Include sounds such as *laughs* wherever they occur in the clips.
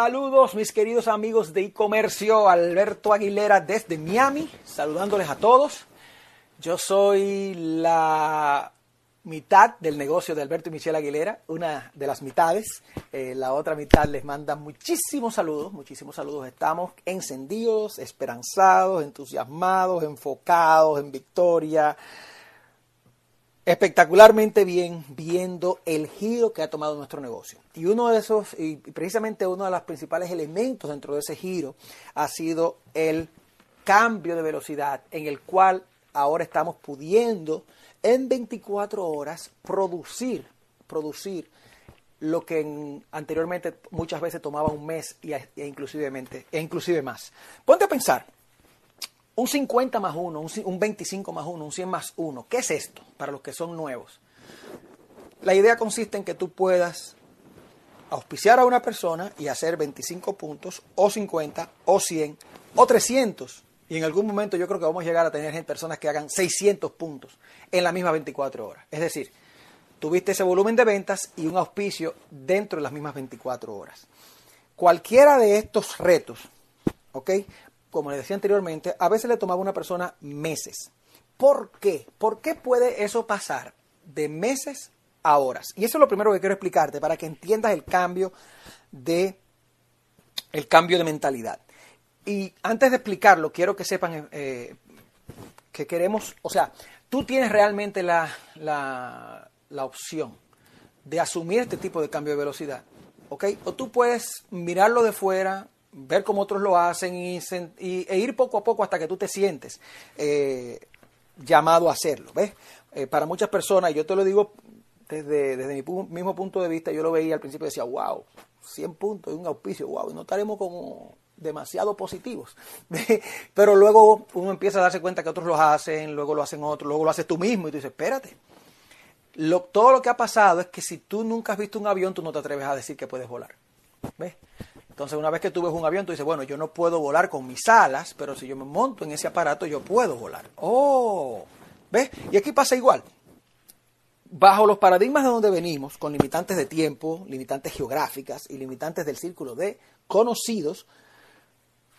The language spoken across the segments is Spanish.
Saludos mis queridos amigos de e-comercio, Alberto Aguilera desde Miami, saludándoles a todos. Yo soy la mitad del negocio de Alberto y Michelle Aguilera, una de las mitades. Eh, la otra mitad les manda muchísimos saludos, muchísimos saludos. Estamos encendidos, esperanzados, entusiasmados, enfocados en victoria, espectacularmente bien viendo el giro que ha tomado nuestro negocio. Y uno de esos, y precisamente uno de los principales elementos dentro de ese giro ha sido el cambio de velocidad en el cual ahora estamos pudiendo en 24 horas producir, producir lo que anteriormente muchas veces tomaba un mes y, e, e inclusive más. Ponte a pensar, un 50 más 1, un 25 más 1, un 100 más 1. ¿Qué es esto para los que son nuevos? La idea consiste en que tú puedas auspiciar a una persona y hacer 25 puntos, o 50, o 100, o 300. Y en algún momento yo creo que vamos a llegar a tener personas que hagan 600 puntos en las mismas 24 horas. Es decir, tuviste ese volumen de ventas y un auspicio dentro de las mismas 24 horas. Cualquiera de estos retos, ¿ok? Como les decía anteriormente, a veces le tomaba a una persona meses. ¿Por qué? ¿Por qué puede eso pasar de meses a horas? Y eso es lo primero que quiero explicarte para que entiendas el cambio de el cambio de mentalidad. Y antes de explicarlo, quiero que sepan eh, que queremos, o sea, tú tienes realmente la, la, la opción de asumir este tipo de cambio de velocidad, ¿ok? O tú puedes mirarlo de fuera, ver cómo otros lo hacen y, e ir poco a poco hasta que tú te sientes eh, llamado a hacerlo. ¿ves? Eh, para muchas personas, yo te lo digo desde, mi mismo punto de vista, yo lo veía al principio y decía, wow, 100 puntos y un auspicio, wow, y no estaremos como demasiado positivos. *laughs* Pero luego uno empieza a darse cuenta que otros lo hacen, luego lo hacen otros, luego lo haces tú mismo y tú dices, espérate. Todo lo que ha pasado es que si tú nunca has visto un avión, tú no te atreves a decir que puedes volar. ¿Ves? Entonces, una vez que tú ves un avión, tú dices, bueno, yo no puedo volar con mis alas, pero si yo me monto en ese aparato, yo puedo volar. Oh, ¿ves? Y aquí pasa igual. Bajo los paradigmas de donde venimos, con limitantes de tiempo, limitantes geográficas y limitantes del círculo de conocidos,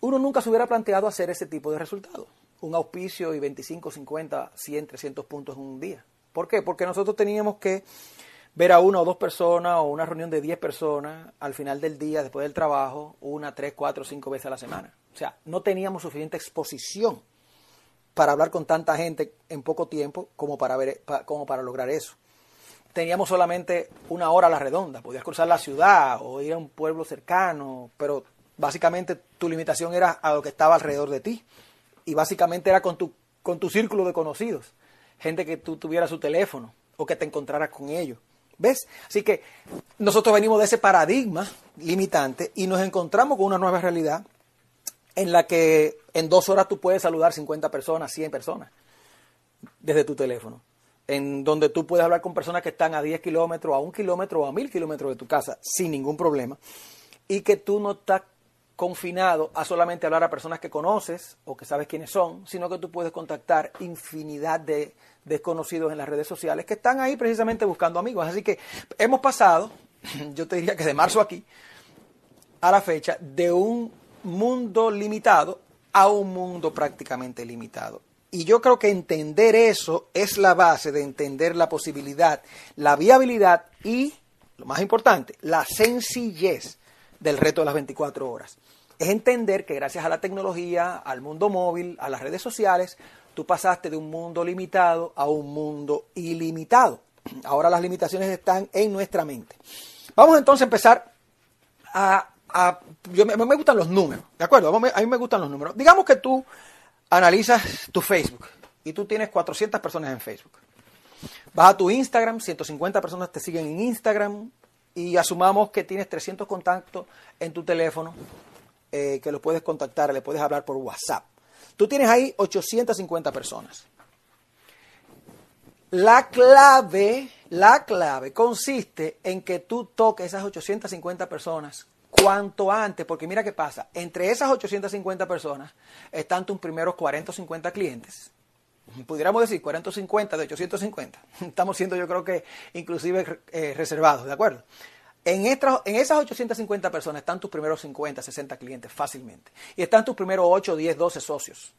uno nunca se hubiera planteado hacer ese tipo de resultados. Un auspicio y 25, 50, 100, 300 puntos en un día. ¿Por qué? Porque nosotros teníamos que ver a una o dos personas o una reunión de 10 personas al final del día, después del trabajo, una, tres, cuatro, cinco veces a la semana. O sea, no teníamos suficiente exposición para hablar con tanta gente en poco tiempo como para, ver, como para lograr eso. Teníamos solamente una hora a la redonda, podías cruzar la ciudad o ir a un pueblo cercano, pero básicamente tu limitación era a lo que estaba alrededor de ti. Y básicamente era con tu, con tu círculo de conocidos, gente que tú tuvieras su teléfono o que te encontraras con ellos. ¿Ves? Así que nosotros venimos de ese paradigma limitante y nos encontramos con una nueva realidad en la que en dos horas tú puedes saludar 50 personas, 100 personas desde tu teléfono. En donde tú puedes hablar con personas que están a 10 kilómetros, a un kilómetro o a mil kilómetros de tu casa sin ningún problema. Y que tú no estás confinado a solamente hablar a personas que conoces o que sabes quiénes son, sino que tú puedes contactar infinidad de desconocidos en las redes sociales que están ahí precisamente buscando amigos. Así que hemos pasado, *clears throat* yo te diría que de marzo aquí, a la fecha, de un mundo limitado a un mundo prácticamente limitado. Y yo creo que entender eso es la base de entender la posibilidad, la viabilidad y, lo más importante, la sencillez del reto de las 24 horas es entender que gracias a la tecnología, al mundo móvil, a las redes sociales, tú pasaste de un mundo limitado a un mundo ilimitado. Ahora las limitaciones están en nuestra mente. Vamos entonces a empezar a... a yo, me, me, gustan los números, ¿de acuerdo? A mí me gustan los números. Digamos que tú analizas tu Facebook y tú tienes 400 personas en Facebook. Vas a tu Instagram, 150 personas te siguen en Instagram y asumamos que tienes 300 contactos en tu teléfono eh, que lo puedes contactar, le puedes hablar por WhatsApp. Tú tienes ahí 850 personas. La clave, la clave consiste en que tú toques esas 850 personas cuanto antes, porque mira qué pasa, entre esas 850 personas están tus primeros 40 o 50 clientes. Pudiéramos decir 40 o 50 de 850. *laughs* Estamos siendo yo creo que inclusive eh, reservados, ¿de acuerdo? En, esas 850 personas están tus primeros 50, 60 clientes fácilmente. Y están tus primeros 8, 10, 12 socios.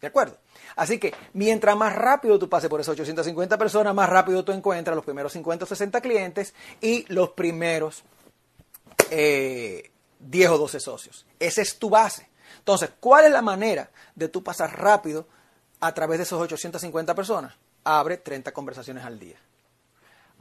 ¿De acuerdo? Así que mientras más rápido tú pases por esas 850 personas, más rápido tú encuentras los primeros 50 o 60 clientes y los primeros 10 eh, o 12 socios. Esa es tu base. Entonces, ¿cuál es la manera de tú pasar rápido a través de esos 850 personas? Abre 30 conversaciones al día.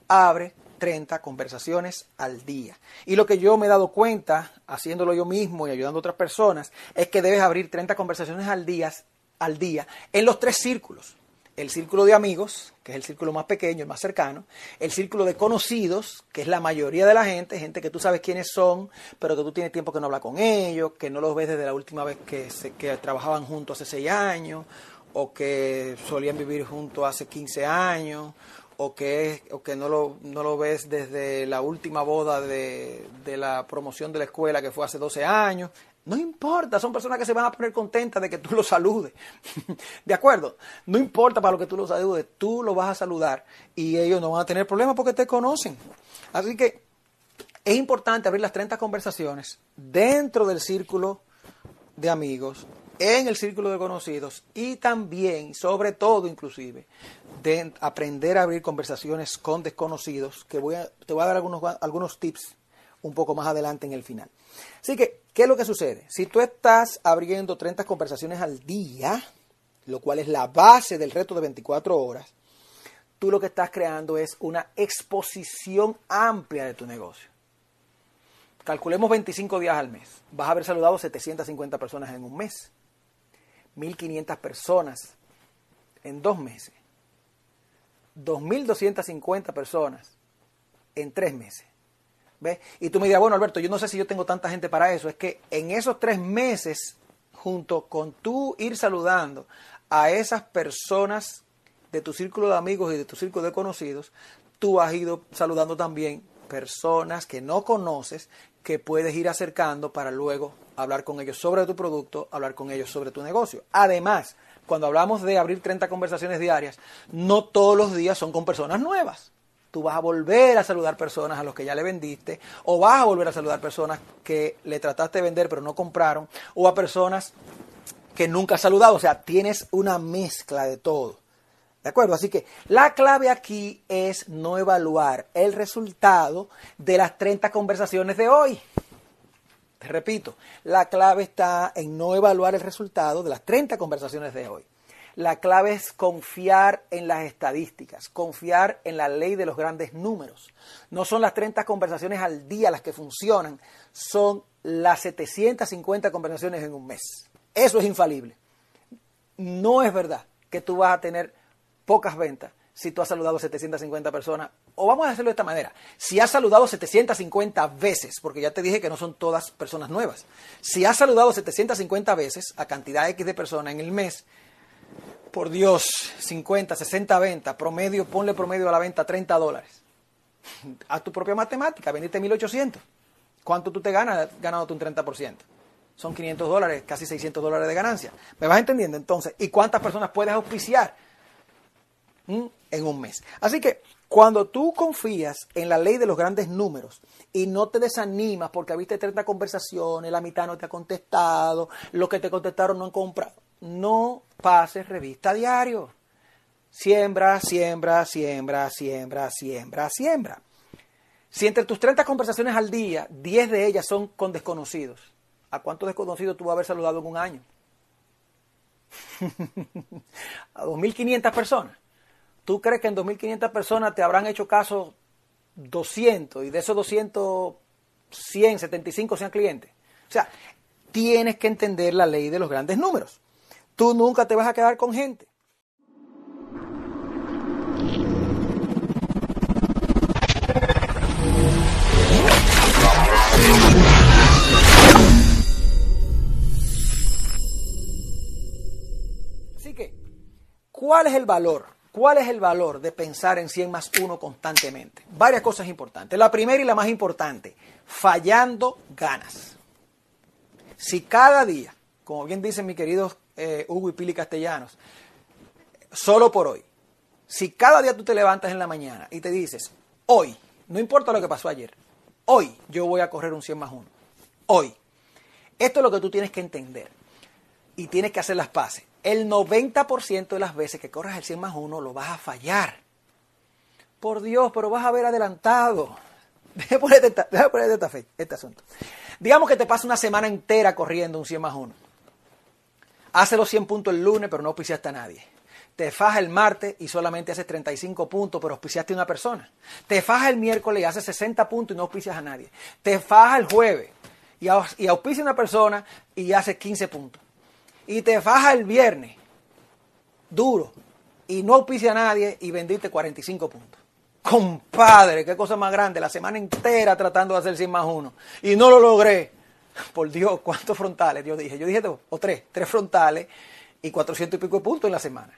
Abre 30 conversaciones al día. Y lo que yo me he dado cuenta, haciéndolo yo mismo y ayudando a otras personas, es que debes abrir 30 conversaciones al día al día en los tres círculos. El círculo de amigos, que es el círculo más pequeño, el más cercano. El círculo de conocidos, que es la mayoría de la gente, gente que tú sabes quiénes son, pero que tú tienes tiempo que no hablas con ellos, que no los ves desde la última vez que, se, que trabajaban juntos hace seis años, o que solían vivir juntos hace 15 años, o que, o que no, lo, no lo ves desde la última boda de, de la promoción de la escuela que fue hace 12 años. No importa, son personas que se van a poner contentas de que tú los saludes. *laughs* ¿De acuerdo? No importa para lo que tú los saludes, tú los vas a saludar y ellos no van a tener problemas porque te conocen. Así que es importante abrir las 30 conversaciones dentro del círculo de amigos, en el círculo de conocidos y también, sobre todo inclusive, de aprender a abrir conversaciones con desconocidos, que voy a, te voy a dar algunos, algunos tips un poco más adelante en el final. Así que, ¿qué es lo que sucede? Si tú estás abriendo 30 conversaciones al día, lo cual es la base del reto de 24 horas, tú lo que estás creando es una exposición amplia de tu negocio. Calculemos 25 días al mes. Vas a haber saludado 750 personas en un mes. 1.500 personas en dos meses. 2.250 personas en tres meses. Y tú me dirás, bueno, Alberto, yo no sé si yo tengo tanta gente para eso. Es que en esos tres meses, junto con tú ir saludando a esas personas de tu círculo de amigos y de tu círculo de conocidos, tú has ido saludando también personas que no conoces, que puedes ir acercando para luego hablar con ellos sobre tu producto, hablar con ellos sobre tu negocio. Además, cuando hablamos de abrir 30 conversaciones diarias, no todos los días son con personas nuevas tú vas a volver a saludar personas a los que ya le vendiste, o vas a volver a saludar personas que le trataste de vender pero no compraron, o a personas que nunca has saludado. O sea, tienes una mezcla de todo. ¿De acuerdo? Así que la clave aquí es no evaluar el resultado de las 30 conversaciones de hoy. Te repito, la clave está en no evaluar el resultado de las 30 conversaciones de hoy. La clave es confiar en las estadísticas, confiar en la ley de los grandes números. No son las 30 conversaciones al día las que funcionan, son las 750 conversaciones en un mes. Eso es infalible. No es verdad que tú vas a tener pocas ventas si tú has saludado a 750 personas. O vamos a hacerlo de esta manera. Si has saludado 750 veces, porque ya te dije que no son todas personas nuevas. Si has saludado 750 veces a cantidad X de personas en el mes, por Dios, 50, 60 ventas, promedio, ponle promedio a la venta 30 dólares. *laughs* Haz tu propia matemática, vendiste 1800. ¿Cuánto tú te ganas ganándote un 30%? Son 500 dólares, casi 600 dólares de ganancia. ¿Me vas entendiendo entonces? ¿Y cuántas personas puedes auspiciar en un mes? Así que cuando tú confías en la ley de los grandes números y no te desanimas porque viste 30 conversaciones, la mitad no te ha contestado, los que te contestaron no han comprado, no pases revista diario. Siembra, siembra, siembra, siembra, siembra, siembra. Si entre tus 30 conversaciones al día, 10 de ellas son con desconocidos, ¿a cuántos desconocidos tú vas a haber saludado en un año? *laughs* a 2.500 personas. ¿Tú crees que en 2.500 personas te habrán hecho caso 200 y de esos 200, 100, 75 sean clientes? O sea, tienes que entender la ley de los grandes números. Tú nunca te vas a quedar con gente. Así que, ¿cuál es el valor? ¿Cuál es el valor de pensar en 100 más 1 constantemente? Varias cosas importantes. La primera y la más importante, fallando ganas. Si cada día, como bien dicen mis queridos eh, Hugo y Pili Castellanos, solo por hoy. Si cada día tú te levantas en la mañana y te dices, hoy, no importa lo que pasó ayer, hoy yo voy a correr un 100 más 1. Hoy. Esto es lo que tú tienes que entender. Y tienes que hacer las paces. El 90% de las veces que corras el 100 más 1 lo vas a fallar. Por Dios, pero vas a haber adelantado. *laughs* Déjame ponerte, esta, esta fe, este asunto. Digamos que te pasa una semana entera corriendo un 100 más 1. Hace los 100 puntos el lunes, pero no auspiciaste a nadie. Te faja el martes y solamente haces 35 puntos, pero auspiciaste a una persona. Te faja el miércoles y haces 60 puntos y no auspicias a nadie. Te faja el jueves y, y auspicia a una persona y haces 15 puntos. Y te faja el viernes, duro, y no auspicia a nadie y vendiste 45 puntos. Compadre, qué cosa más grande, la semana entera tratando de hacer 100 más uno. Y no lo logré. Por Dios, ¿cuántos frontales? Yo dije, yo dije dos o tres, tres frontales y 400 y pico de puntos en la semana.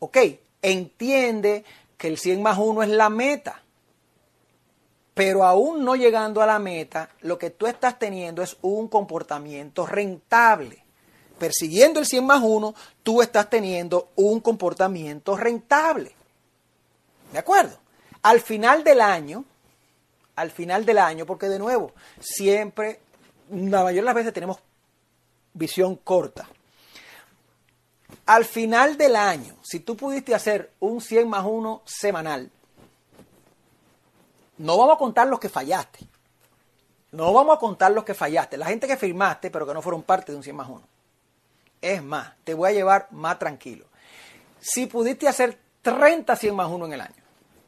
Ok, entiende que el 100 más 1 es la meta. Pero aún no llegando a la meta, lo que tú estás teniendo es un comportamiento rentable. Persiguiendo el 100 más 1, tú estás teniendo un comportamiento rentable. ¿De acuerdo? Al final del año, al final del año, porque de nuevo, siempre, la mayoría de las veces tenemos visión corta. Al final del año, si tú pudiste hacer un 100 más 1 semanal, no vamos a contar los que fallaste. No vamos a contar los que fallaste. La gente que firmaste, pero que no fueron parte de un 100 más 1. Es más, te voy a llevar más tranquilo. Si pudiste hacer 30 100 más 1 en el año,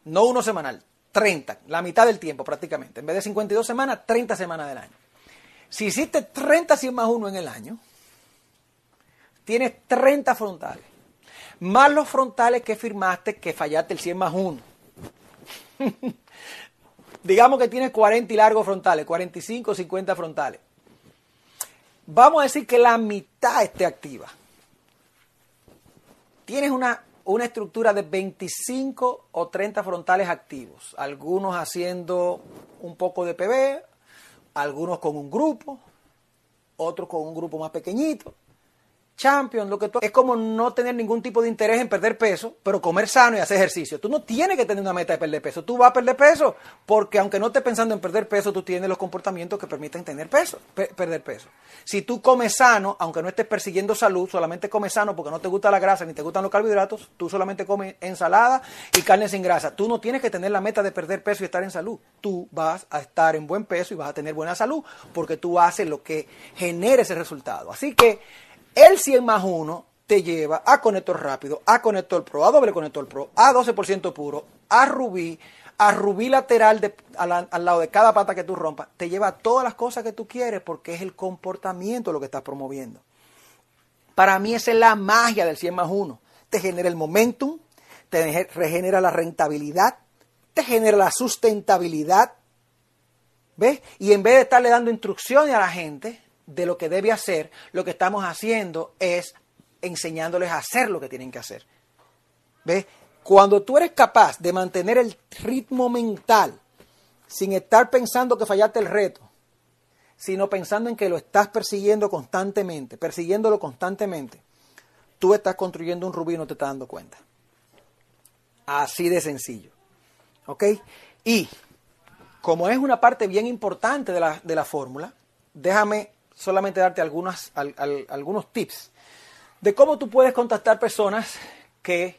no uno semanal, 30, la mitad del tiempo prácticamente. En vez de 52 semanas, 30 semanas del año. Si hiciste 30 100 más 1 en el año, tienes 30 frontales. Más los frontales que firmaste que fallaste el 100 más 1. *laughs* Digamos que tienes 40 y largos frontales, 45 o 50 frontales. Vamos a decir que la mitad esté activa. Tienes una una estructura de 25 o 30 frontales activos, algunos haciendo un poco de PB, algunos con un grupo, otros con un grupo más pequeñito, champion, lo que tú, es como no tener ningún tipo de interés en perder peso, pero comer sano y hacer ejercicio. Tú no tienes que tener una meta de perder peso, tú vas a perder peso, porque aunque no estés pensando en perder peso, tú tienes los comportamientos que permiten tener peso, perder peso. Si tú comes sano, aunque no estés persiguiendo salud, solamente comes sano porque no te gusta la grasa ni te gustan los carbohidratos, tú solamente comes ensalada y carne sin grasa. Tú no tienes que tener la meta de perder peso y estar en salud. Tú vas a estar en buen peso y vas a tener buena salud porque tú haces lo que genere ese resultado. Así que el 100 más 1 te lleva a conector rápido, a conector pro, a doble conector pro, a 12% puro, a rubí, a rubí lateral al, lado de cada pata que tú rompas. Te lleva a todas las cosas que tú quieres porque es el comportamiento lo que estás promoviendo. Para mí esa es la magia del 100 más 1. Te genera el momentum, te regenera la rentabilidad, te genera la sustentabilidad. ¿Ves? Y en vez de estarle dando instrucciones a la gente, de lo que debe hacer, lo que estamos haciendo es enseñándoles a hacer lo que tienen que hacer. ¿Ves? Cuando tú eres capaz de mantener el ritmo mental sin estar pensando que fallaste el reto, sino pensando en que lo estás persiguiendo constantemente, persiguiéndolo constantemente, tú estás construyendo un rubí y no te estás dando cuenta. Así de sencillo. ¿Ok? Y como es una parte bien importante de la, de la fórmula, déjame solamente darte algunas, algunos tips de cómo tú puedes contactar personas que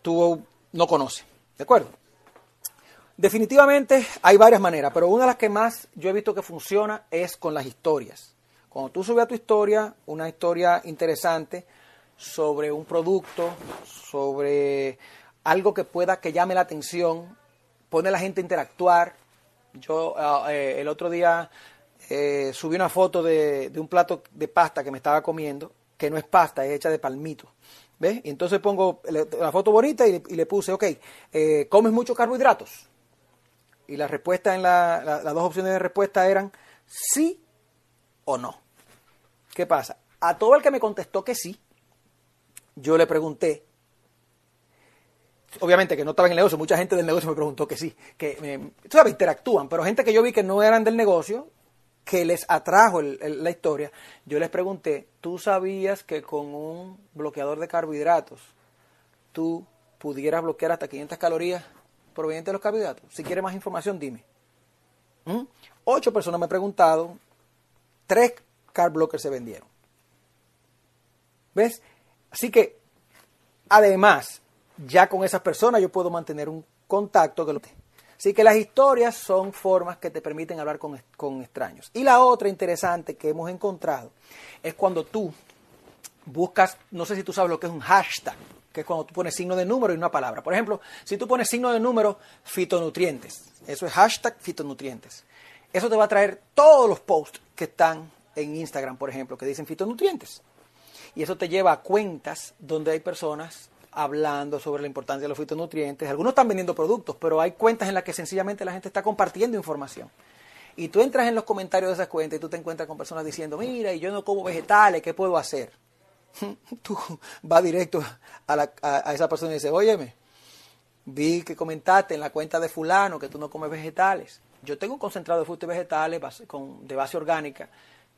tú no conoces. ¿De acuerdo? Definitivamente hay varias maneras, pero una de las que más yo he visto que funciona es con las historias. Cuando tú subes a tu historia, una historia interesante sobre un producto, sobre algo que pueda que llame la atención, pone a la gente a interactuar. Yo ah, eh, el otro día eh, subí una foto de, un plato de pasta que me estaba comiendo, que no es pasta, es hecha de palmito. ¿Ves? Y entonces pongo la foto bonita y, le puse, ok, eh, ¿comes muchos carbohidratos? Y la respuesta en la, las dos opciones de respuesta eran sí o no. ¿Qué pasa? A todo el que me contestó que sí, yo le pregunté, obviamente que no estaba en el negocio, mucha gente del negocio me preguntó que sí, que me, sabes, interactúan, pero gente que yo vi que no eran del negocio, que les atrajo la historia, yo les pregunté, ¿tú sabías que con un bloqueador de carbohidratos tú pudieras bloquear hasta 500 calorías provenientes de los carbohidratos. Si quieres más información, dime. ¿Mm? Ocho personas me han preguntado, tres carb blockers se vendieron. ¿Ves? Así que, además, ya con esas personas yo puedo mantener un contacto que lo Así que las historias son formas que te permiten hablar con, con, extraños. Y la otra interesante que hemos encontrado es cuando tú buscas, no sé si tú sabes lo que es un hashtag, que es cuando tú pones signo de número y una palabra. Por ejemplo, si tú pones signo de número, fitonutrientes. Eso es hashtag fitonutrientes. Eso te va a traer todos los posts que están en Instagram, por ejemplo, que dicen fitonutrientes. Y eso te lleva a cuentas donde hay personas hablando sobre la importancia de los fitonutrientes. Algunos están vendiendo productos, pero hay cuentas en las que sencillamente la gente está compartiendo información. Y tú entras en los comentarios de esas cuentas y tú te encuentras con personas diciendo, mira, y yo no como vegetales, ¿qué puedo hacer? *laughs* tú vas directo a, esa persona y dices, óyeme, vi que comentaste en la cuenta de fulano que tú no comes vegetales. Yo tengo un concentrado de frutas y vegetales de base orgánica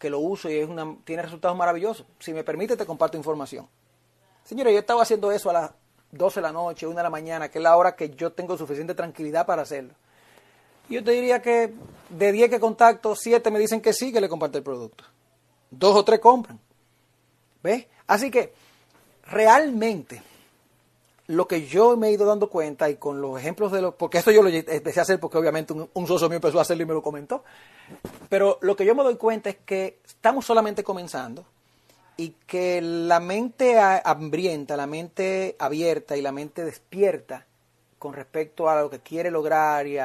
que lo uso y es una, tiene resultados maravillosos. Si me permite, te comparto información. Señores, yo estaba haciendo eso a las 12 de la noche, 1 de la mañana, que es la hora que yo tengo suficiente tranquilidad para hacerlo. Yo te diría que de 10 que contacto, 7 me dicen que sí, que le comparte el producto. Dos o tres compran. ¿Ves? Así que realmente lo que yo me he ido dando cuenta y con los ejemplos de los, porque esto yo lo empecé a hacer porque obviamente un, un socio mío empezó a hacerlo y me lo comentó, pero lo que yo me doy cuenta es que estamos solamente comenzando, y que la mente hambrienta, la mente abierta y la mente despierta con respecto a lo que quiere lograr y,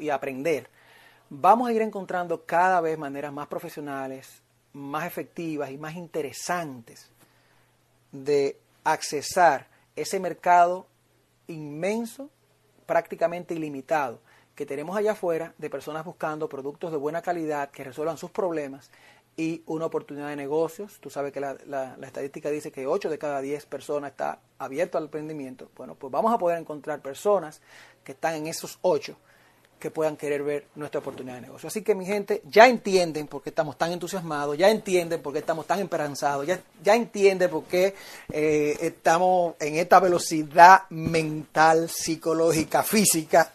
y, aprender, vamos a ir encontrando cada vez maneras más profesionales, más efectivas y más interesantes de accesar ese mercado inmenso, prácticamente ilimitado, que tenemos allá afuera de personas buscando productos de buena calidad que resuelvan sus problemas y una oportunidad de negocios. Tú sabes que la, la, estadística dice que 8 de cada 10 personas está abierto al emprendimiento. Bueno, pues vamos a poder encontrar personas que están en esos 8 que puedan querer ver nuestra oportunidad de negocio. Así que mi gente, ya entienden por qué estamos tan entusiasmados, ya entienden por qué estamos tan esperanzados, ya, ya entienden por qué eh, estamos en esta velocidad mental, psicológica, física